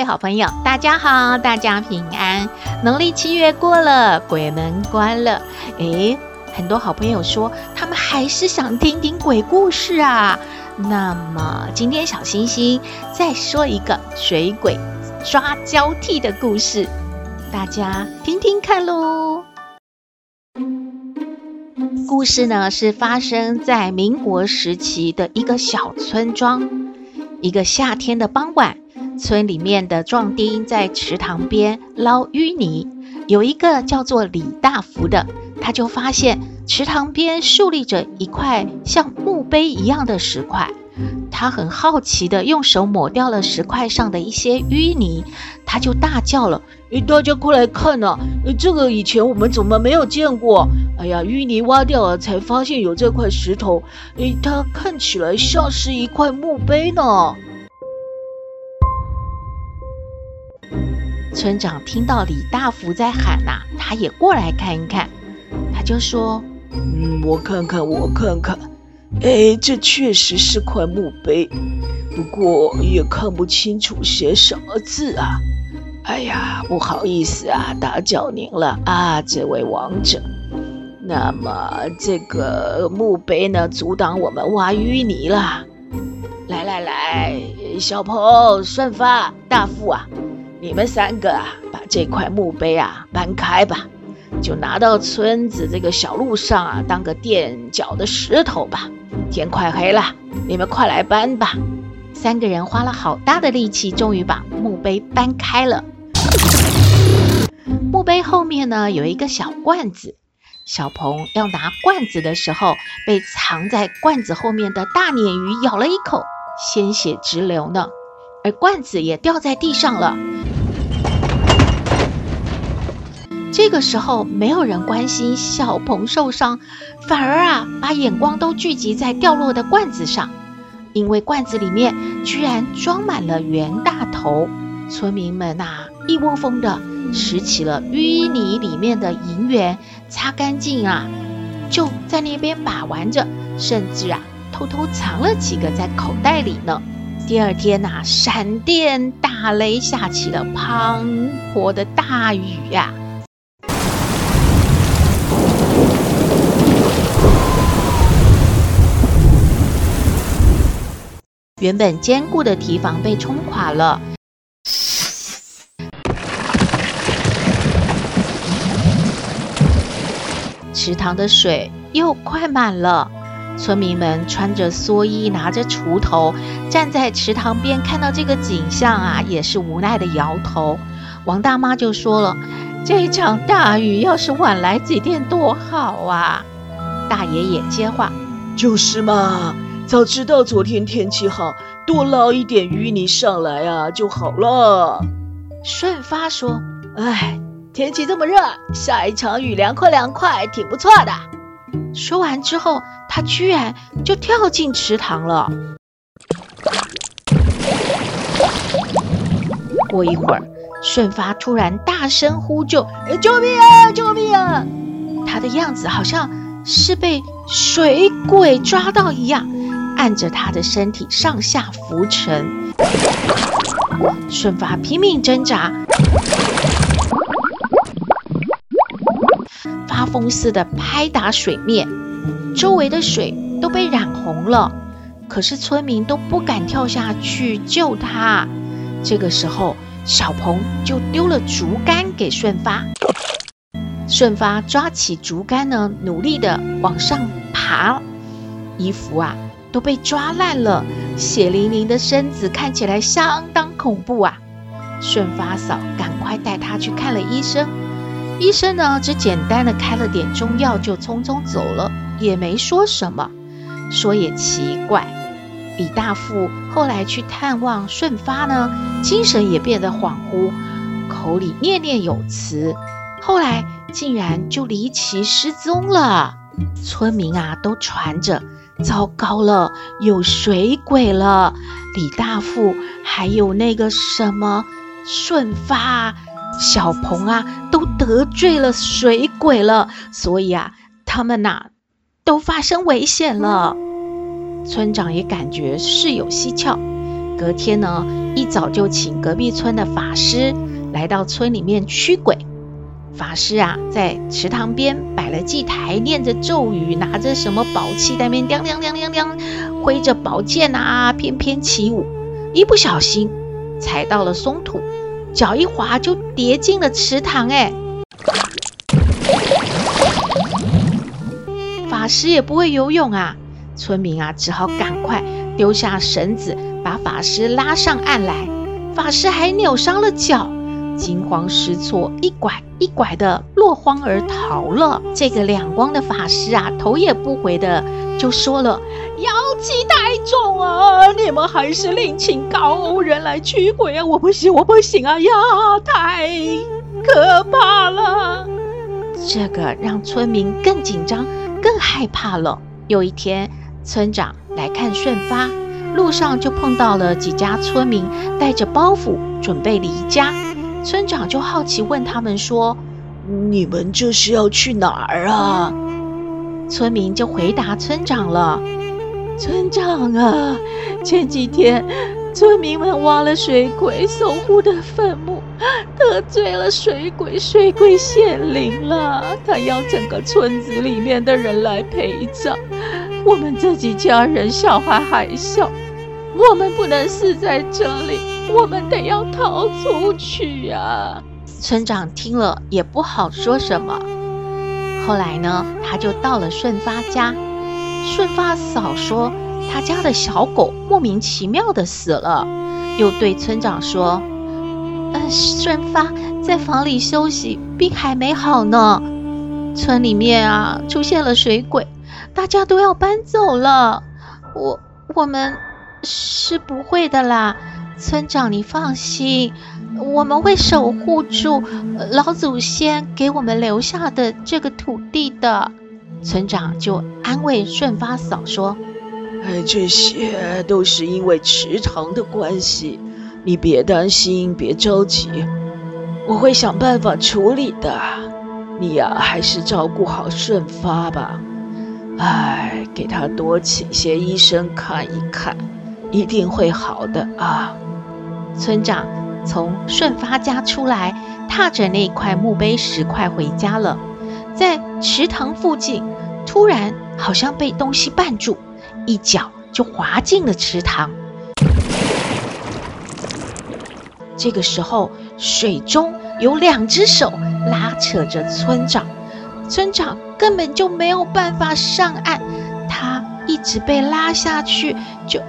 位好朋友，大家好，大家平安。农历七月过了，鬼门关了，诶。很多好朋友说，他们还是想听听鬼故事啊。那么今天小星星再说一个水鬼抓交替的故事，大家听听看喽。故事呢是发生在民国时期的一个小村庄。一个夏天的傍晚，村里面的壮丁在池塘边捞淤泥，有一个叫做李大福的。他就发现池塘边竖立着一块像墓碑一样的石块，他很好奇地用手抹掉了石块上的一些淤泥，他就大叫了：“诶，大家快来看呐！这个以前我们怎么没有见过？哎呀，淤泥挖掉了才发现有这块石头，诶，它看起来像是一块墓碑呢。”村长听到李大福在喊呐，他也过来看一看。他就说：“嗯，我看看，我看看，哎，这确实是块墓碑，不过也看不清楚写什么字啊。哎呀，不好意思啊，打搅您了啊，这位王者。那么这个墓碑呢，阻挡我们挖淤泥了。来来来，小鹏、顺发、大富啊，你们三个啊，把这块墓碑啊搬开吧。”就拿到村子这个小路上啊，当个垫脚的石头吧。天快黑了，你们快来搬吧。三个人花了好大的力气，终于把墓碑搬开了。墓碑后面呢，有一个小罐子。小鹏要拿罐子的时候，被藏在罐子后面的大鲶鱼咬了一口，鲜血直流呢。而罐子也掉在地上了。这个时候，没有人关心小鹏受伤，反而啊，把眼光都聚集在掉落的罐子上，因为罐子里面居然装满了袁大头。村民们呐、一窝蜂的拾起了淤泥里面的银元，擦干净啊，就在那边把玩着，甚至啊，偷偷藏了几个在口袋里呢。第二天呐、闪电打雷下起了滂沱的大雨呀、原本坚固的堤防被冲垮了，池塘的水又快满了。村民们穿着蓑衣，拿着锄头，站在池塘边，看到这个景象啊，也是无奈的摇头。王大妈就说了：“这场大雨要是晚来几天多好啊！”大爷爷接话：“就是嘛。”早知道昨天天气好，多捞一点淤泥上来啊就好了。顺发说：“哎，天气这么热，下一场雨凉快凉快，挺不错的。”说完之后，他居然就跳进池塘了。过一会儿，顺发突然大声呼救：“，救命啊！救命啊！”他的样子好像是被水鬼抓到一样。按着他的身体上下浮沉，顺发拼命挣扎，发疯似的拍打水面，周围的水都被染红了。可是村民都不敢跳下去救他。这个时候，小鹏就丢了竹竿给顺发，顺发抓起竹竿呢，努力的往上爬，衣服啊。都被抓烂了，血淋淋的身子看起来相当恐怖啊！顺发嫂赶快带他去看了医生，医生呢只简单的开了点中药就匆匆走了，也没说什么。说也奇怪，李大富后来去探望顺发呢，精神也变得恍惚，口里念念有词，后来竟然就离奇失踪了。村民啊，都传着，糟糕了，有水鬼了。李大富还有那个什么顺发、小鹏啊，都得罪了水鬼了，所以啊，他们呐、都发生危险了。村长也感觉事有蹊跷，隔天呢，一早就请隔壁村的法师来到村里面驱鬼。法师啊，在池塘边摆了祭台，念着咒语，拿着什么宝器在那边亮亮亮亮亮，挥着宝剑啊，翩翩起舞。一不小心踩到了松土，脚一滑就跌进了池塘。哎，法师也不会游泳啊。村民啊，只好赶快丢下绳子，把法师拉上岸来。法师还扭伤了脚，惊慌失措，一拐一拐的落荒而逃了。这个两光的法师啊，头也不回的就说了：“妖气太重啊，你们还是另请高人来驱鬼啊！我不行，我不行啊！呀，太可怕了！”这个让村民更紧张、更害怕了。有一天，村长来看顺发，路上就碰到了几家村民带着包袱准备离家。村长就好奇问他们说：“你们这是要去哪儿啊？”村民就回答村长了：“村长啊，前几天村民们挖了水鬼守护的坟墓，得罪了水鬼，水鬼显灵了，他要整个村子里面的人来陪葬。”我们这几家人，小孩还小，我们不能死在这里，我们得要逃出去呀。村长听了也不好说什么。后来呢，他就到了顺发家。顺发嫂说，他家的小狗莫名其妙的死了，又对村长说：“嗯，顺发在房里休息，病还没好呢。村里面啊，出现了水鬼。”大家都要搬走了，我我们是不会的啦，村长你放心，我们会守护住老祖先给我们留下的这个土地的。村长就安慰顺发嫂说：“哎，这些都是因为池塘的关系，你别担心，别着急，我会想办法处理的。你呀，还是照顾好顺发吧。”哎，给他多请些医生看一看，一定会好的啊！村长从顺发家出来，踏着那块墓碑石块回家了。在池塘附近，突然好像被东西绊住，一脚就滑进了池塘。这个时候，水中有两只手拉扯着村长。村长根本就没有办法上岸，他一直被拉下去，就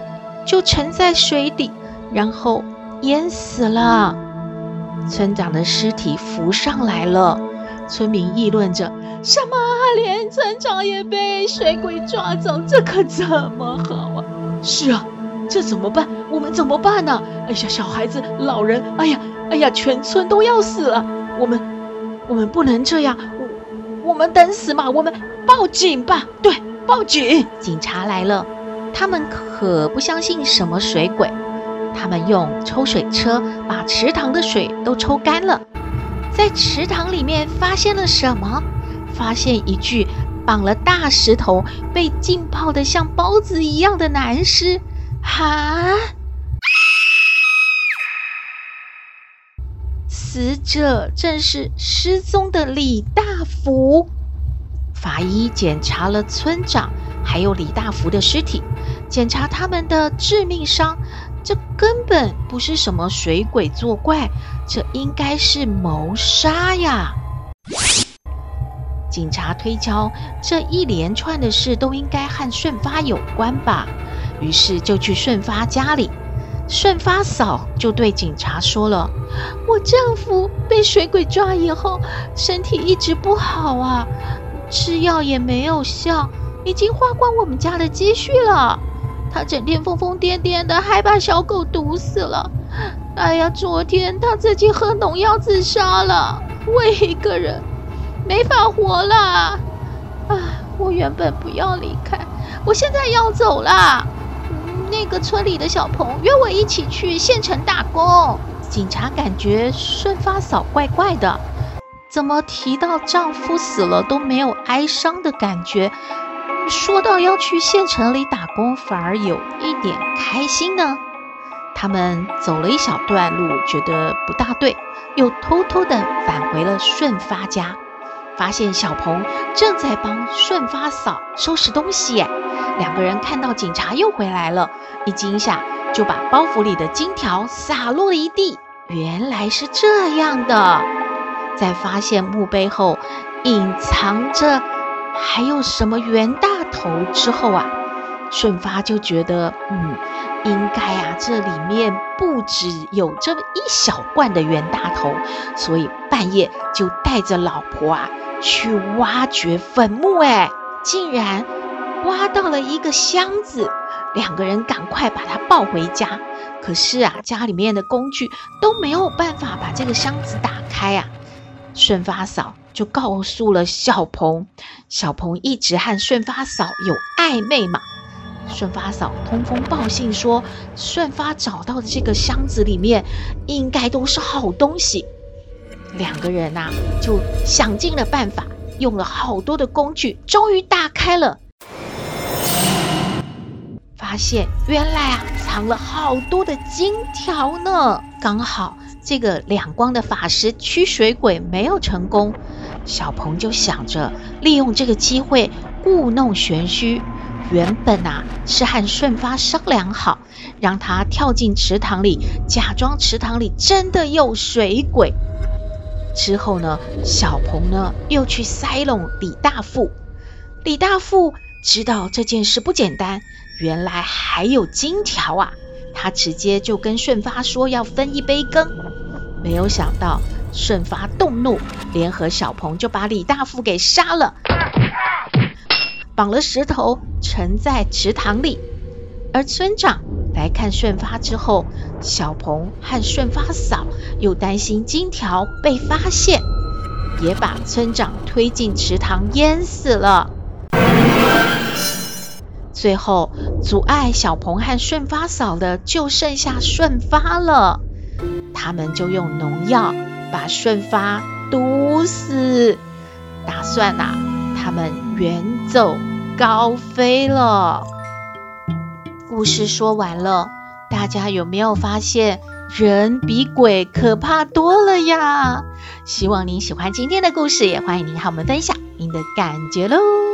就沉在水底，然后淹死了。村长的尸体浮上来了，村民议论着：“什么？连村长也被水鬼抓走？这可怎么好啊？”“是啊，这怎么办？我们怎么办呢？”“哎呀，小孩子、老人，哎呀，哎呀，全村都要死了！我们，我们不能这样。”我我们等死吗？我们报警吧！对，报警！警察来了，他们可不相信什么水鬼。他们用抽水车把池塘的水都抽干了，在池塘里面发现了什么？发现一具绑了大石头、被浸泡得像包子一样的男尸。哈！死者正是失踪的李大福。法医检查了村长还有李大福的尸体，检查他们的致命伤，这根本不是什么水鬼作怪，这应该是谋杀呀！警察推敲，这一连串的事都应该和顺发有关吧，于是就去顺发家里。顺发嫂就对警察说了：“我丈夫被水鬼抓以后，身体一直不好啊，吃药也没有效，已经花光我们家的积蓄了。他整天疯疯癫癫的，还把小狗毒死了。哎呀，昨天他自己喝农药自杀了。我一个人没法活了。啊，我原本不要离开，我现在要走了。那个村里的小鹏约我一起去县城打工。警察感觉顺发嫂怪怪的，怎么提到丈夫死了都没有哀伤的感觉？说到要去县城里打工，反而有一点开心呢。他们走了一小段路，觉得不大对，又偷偷地返回了顺发家，发现小鹏正在帮顺发嫂收拾东西。两个人看到警察又回来了，一惊吓就把包袱里的金条洒落了一地。原来是这样的，在发现墓碑后，隐藏着。还有什么袁大头之后啊，顺发就觉得，嗯，应该啊，这里面不止有这么一小罐的袁大头，所以半夜就带着老婆啊去挖掘坟墓，哎，竟然挖到了一个箱子，两个人赶快把它抱回家，可是啊，家里面的工具都没有办法把这个箱子打开啊，顺发嫂。就告诉了小鹏，小鹏一直和顺发嫂有暧昧嘛。顺发嫂通风报信说，顺发找到的这个箱子里面应该都是好东西。两个人呐、啊，就想尽了办法，用了好多的工具，终于打开了，发现原来啊，藏了好多的金条呢。刚好这个两光的法师驱水鬼没有成功。小鹏就想着利用这个机会故弄玄虚。原本啊是和顺发商量好，让他跳进池塘里，假装池塘里真的有水鬼。之后呢，小鹏呢又去塞拢李大富。李大富知道这件事不简单，原来还有金条啊！他直接就跟顺发说要分一杯羹。没有想到。顺发动怒，联合小鹏就把李大富给杀了，绑了石头沉在池塘里。而村长来看顺发之后，小鹏和顺发嫂又担心金条被发现，也把村长推进池塘淹死了。最后阻碍小鹏和顺发嫂的就剩下顺发了，他们就用农药。把顺发毒死，打算呐、啊，他们远走高飞了。故事说完了，大家有没有发现人比鬼可怕多了呀？希望您喜欢今天的故事，也欢迎您和我们分享您的感觉喽。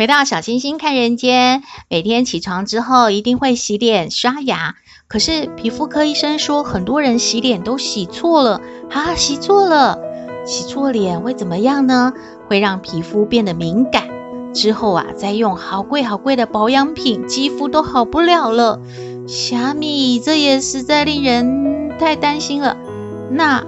回到小星星看人间，每天起床之后一定会洗脸刷牙。可是皮肤科医生说，很多人洗脸都洗错了啊，洗错了，洗错脸会怎么样呢？会让皮肤变得敏感，之后啊，再用好贵好贵的保养品，肌肤都好不了了。虾米，这也实在令人太担心了。那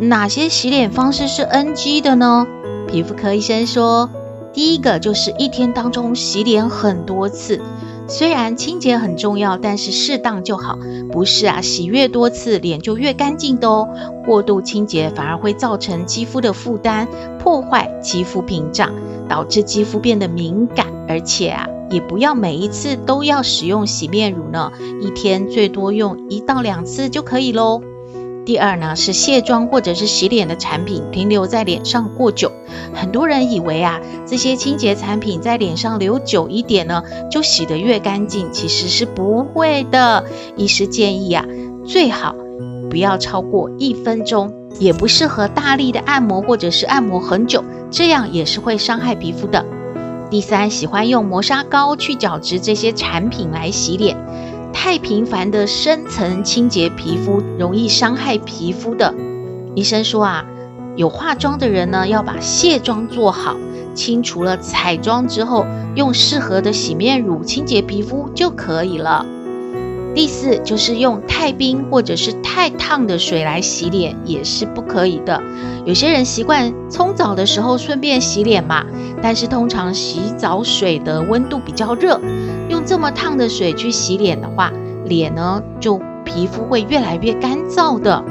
哪些洗脸方式是 NG 的呢？皮肤科医生说。第一个就是一天当中洗脸很多次，虽然清洁很重要，但是适当就好。不是啊，洗越多次脸就越干净的哦。过度清洁反而会造成肌肤的负担，破坏肌肤屏障，导致肌肤变得敏感。而且啊，也不要每一次都要使用洗面乳呢，一天最多用一到两次就可以喽。第二呢，是卸妆或者是洗脸的产品停留在脸上过久，很多人以为啊，这些清洁产品在脸上留久一点呢，就洗得越干净，其实是不会的。医师建议啊，最好不要超过一分钟，也不适合大力的按摩或者是按摩很久，这样也是会伤害皮肤的。第三，喜欢用磨砂膏、去角质这些产品来洗脸。太频繁的深层清洁皮肤容易伤害皮肤的。医生说啊，有化妆的人呢，要把卸妆做好，清除了彩妆之后，用适合的洗面乳清洁皮肤就可以了。第四就是用太冰或者是太烫的水来洗脸也是不可以的。有些人习惯冲澡的时候顺便洗脸嘛，但是通常洗澡水的温度比较热，用这么烫的水去洗脸的话，脸呢就皮肤会越来越干燥的。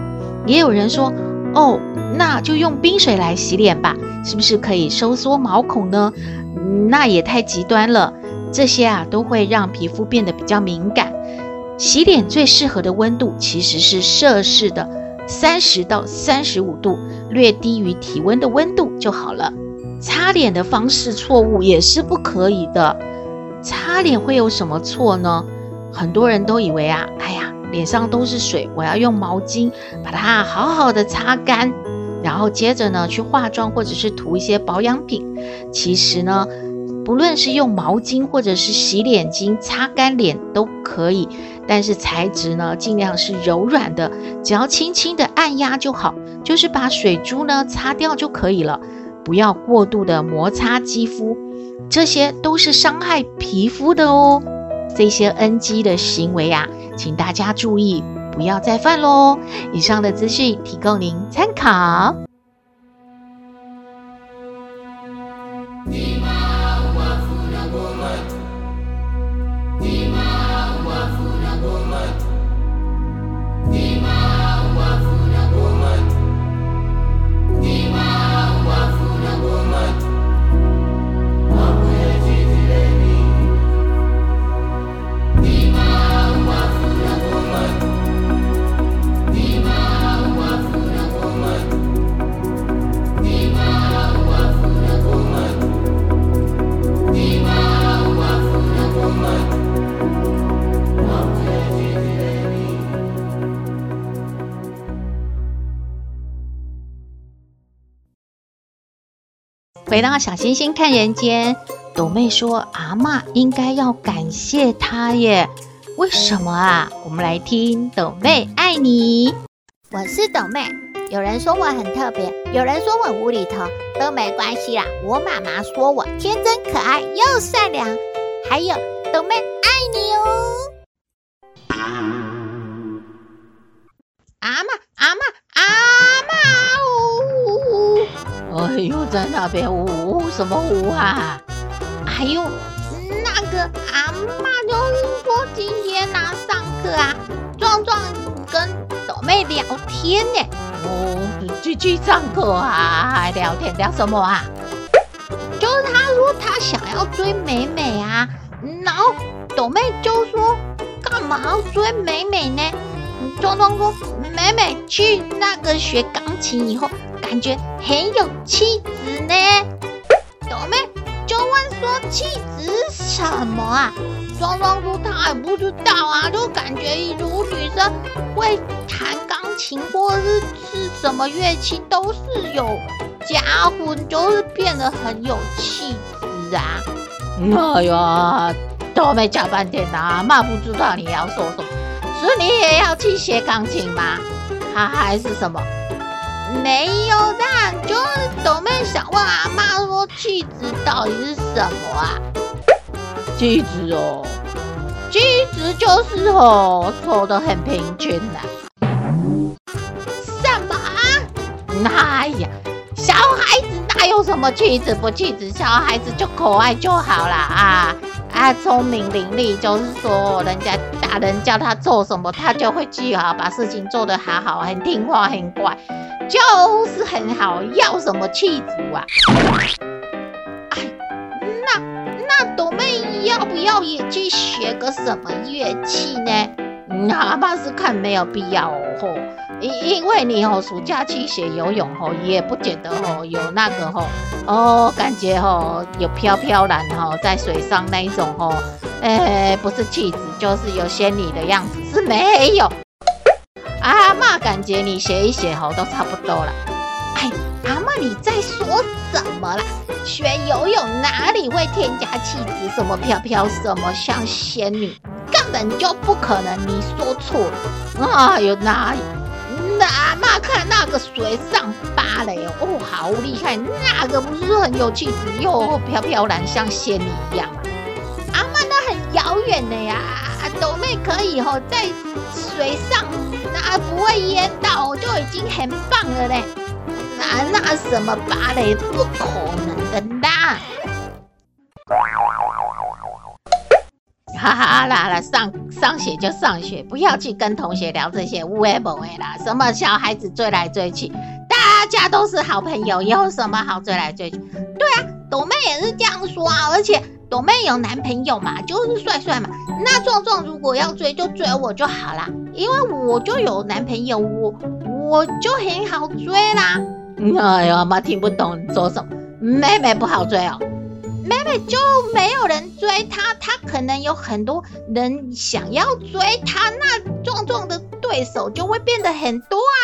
也有人说，哦，那就用冰水来洗脸吧，是不是可以收缩毛孔呢？那也太极端了，这些啊都会让皮肤变得比较敏感。洗脸最适合的温度其实是摄氏的三十到三十五度，略低于体温的温度就好了。擦脸的方式错误也是不可以的。擦脸会有什么错呢？很多人都以为啊，哎呀，脸上都是水，我要用毛巾把它好好的擦干，然后接着呢去化妆或者是涂一些保养品。其实呢，不论是用毛巾或者是洗脸巾擦干脸都可以。但是材质呢，尽量是柔软的，只要轻轻的按压就好，就是把水珠呢擦掉就可以了，不要过度的摩擦肌肤，这些都是伤害皮肤的哦。这些 NG 的行为啊，请大家注意，不要再犯喽。以上的资讯提供您参考。回到小星星看人间，斗妹说阿嬷应该要感谢她耶，为什么啊？我们来听斗妹爱你。我是斗妹，有人说我很特别，有人说我无厘头，都没关系啦。我妈妈说我天真可爱又善良，还有斗妹爱你哦。阿妈，阿妈，阿嬷。哎呦，在那边呜呜什么呜啊？哎呦，那个阿嬷就是说今天呢、上课啊，壮壮跟斗妹聊天呢。哦，去去上课啊，还聊天聊什么啊？就是他说他想要追美美啊，然后斗妹就说干嘛要追美美呢？壮壮说美美去那个学钢琴以后。感觉很有气质呢，斗妹就问说气质是什么啊？壮壮说他也不知道啊，就感觉如女生会弹钢琴或者是是什么乐器都是有加分，就是变得很有气质啊。哎呀，斗妹讲半天啊，妈不知道你要说什么，是你也要去学钢琴吗？还还是什么？没有啦，就是豆妹想问阿妈说气质到底是什么啊？气质哦，气质就是哦，走得很平均的。什么？哎呀，小孩子哪有什么气质不气质？小孩子就可爱就好啦啊啊，聪明伶俐，就是说人家大人叫他做什么，他就会记好，把事情做得好好，很听话，很乖。就是很好，要什么气质啊？哎，那那朵妹要不要也去学个什么乐器呢？哪怕是看没有必要哦，因因为你哦暑假去学游泳哦，也不觉得哦有那个哦哦感觉哦有飘飘然哦在水上那一种哦，哎不是气质就是有仙女的样子是没有。阿嬷，感觉你学一学吼都差不多了。哎，阿嬷你在说什么啦？学游泳哪里会添加气质？什么飘飘，什么像仙女，根本就不可能。你说错了。哎呦，哪里阿嬷看那个水上芭蕾哦，好厉害！那个不是很有气质又飘飘然像仙女一样？阿嬷那很遥远的呀，斗妹可以吼在水上，不会淹到就已经很棒了嘞。那那什么芭蕾不可能的啦！哈哈啦啦，上上学就上学，不要去跟同学聊这些无谓不谓啦。什么小孩子追来追去，大家都是好朋友，有什么好追来追去？对啊，朵妹也是这样说啊。而且朵妹有男朋友嘛，就是帅帅嘛。那壮壮如果要追，就追我就好啦，因为我就有男朋友，我我就很好追啦。哎呀，妈听不懂你说什么，妹妹不好追哦。妹妹就没有人追她，她可能有很多人想要追她，那壮壮的对手就会变得很多啊。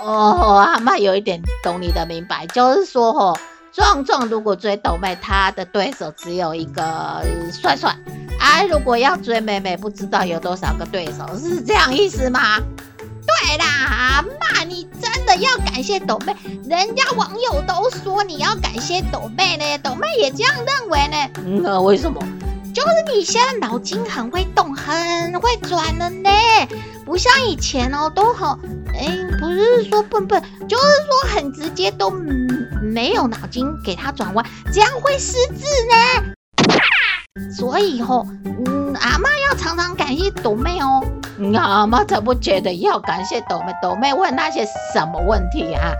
哦，阿妈有一点懂你的明白，就是说哦，壮壮如果追抖妹，他的对手只有一个帅帅啊。如果要追妹妹，不知道有多少个对手，是这样意思吗？对啦，阿嬷，你真的要感谢抖妹，人家网友都说你要感谢抖妹呢，抖妹也这样认为呢。那、为什么？就是你现在脑筋很会动，很会转了呢，不像以前哦，都很，哎，不是说笨笨，就是说很直接，都没有脑筋给他转弯，这样会失智呢。所以吼、哦，嗯，阿嬷要常常感谢朵妹哦。阿嬷才不觉得要感谢朵妹，朵妹问那些什么问题啊？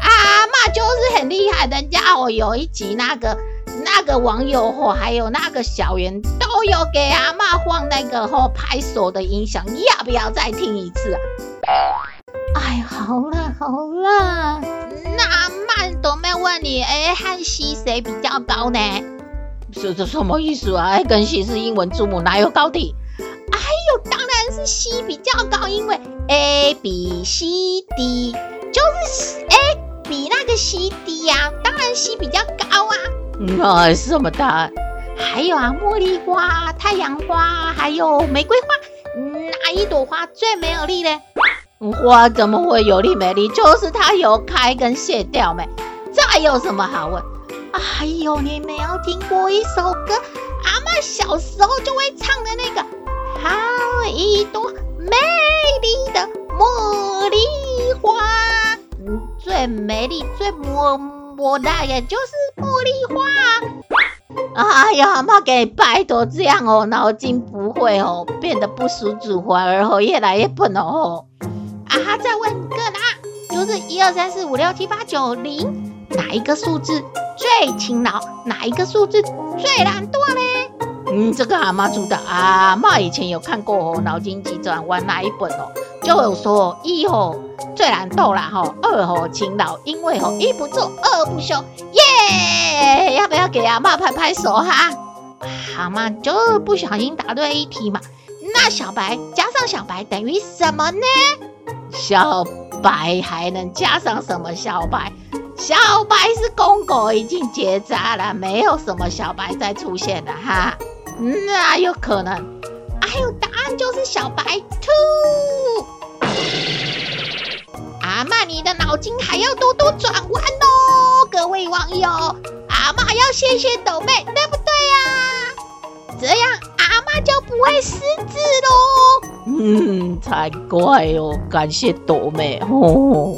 阿嬷就是很厉害，人家哦有一集那个那个网友哦，还有那个小圆都有给阿嬷放那个吼拍手的音响，要不要再听一次啊？哎，好啦好啦，那阿嬷斗妹问你，哎，和西谁比较高呢？这这什么意思啊？哎，跟西是英文字母，哪有高低？哎呦，当然是西比较高，因为 A 比 C D 就是 A 比那个 C 低呀、啊，当然西比较高啊。那什么答案？还有啊，茉莉花、太阳花，还有玫瑰花，哪一朵花最没有力呢？花怎么会有力没力？就是它有开跟谢掉没？这有什么好问？哎呦，你没有听过一首歌？阿嬷小时候就会唱的那个，好一朵美丽的茉莉花，最美丽、最么么哒的，就是茉莉花。哎呀，妈给拜托这样哦，脑筋不会哦，变得不熟主，反而哦越来越笨哦。啊，再问一个啦，就是一二三四五六七八九零。哪一个数字最勤劳？哪一个数字最懒惰嘞？嗯，这个阿嬷知道，阿嬷以前有看过哦，《脑筋急转弯》那一本哦，就有说一吼最懒惰啦吼，二吼勤劳，因为吼一不做二不休，耶！要不要给阿嬷拍拍手哈？阿嬷就不小心答对一题嘛。那小白加上小白等于什么呢？小白还能加上什么？小白？小白是公狗，已经结扎了，没有什么小白再出现了哈，那有可能？还有答案就是小白兔。阿妈，你的脑筋还要多多转弯哦，各位网友，阿妈要谢谢斗妹，对不对呀？这样阿妈就不会失智喽。嗯，才怪哦，感谢斗妹哦。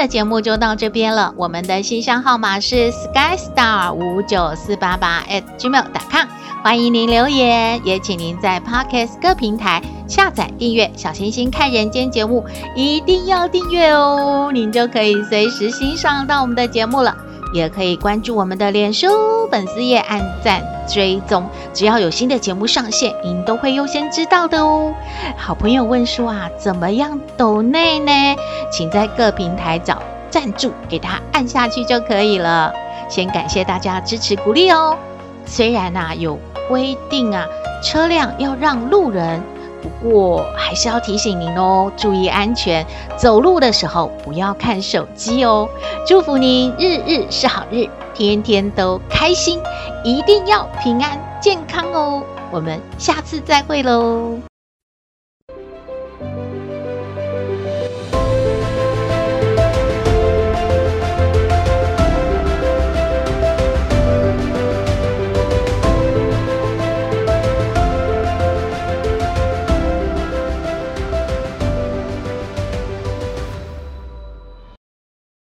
的节目就到这边了。我们的信箱号码是 skystar 五九四八八 at gmail.com，欢迎您留言，也请您在 Podcast 各平台下载订阅《小星星看人间》节目，一定要订阅哦，您就可以随时欣赏到我们的节目了。也可以关注我们的脸书粉丝页，按赞追踪，只要有新的节目上线，您都会优先知道的哦。好朋友问说啊，怎么样抖内呢？请在各平台找赞助，给他按下去就可以了。先感谢大家支持鼓励哦。虽然啊有规定啊，车辆要让路人。不过还是要提醒您哦，注意安全，走路的时候不要看手机哦。祝福您日日是好日，天天都开心，一定要平安健康哦。我们下次再会喽。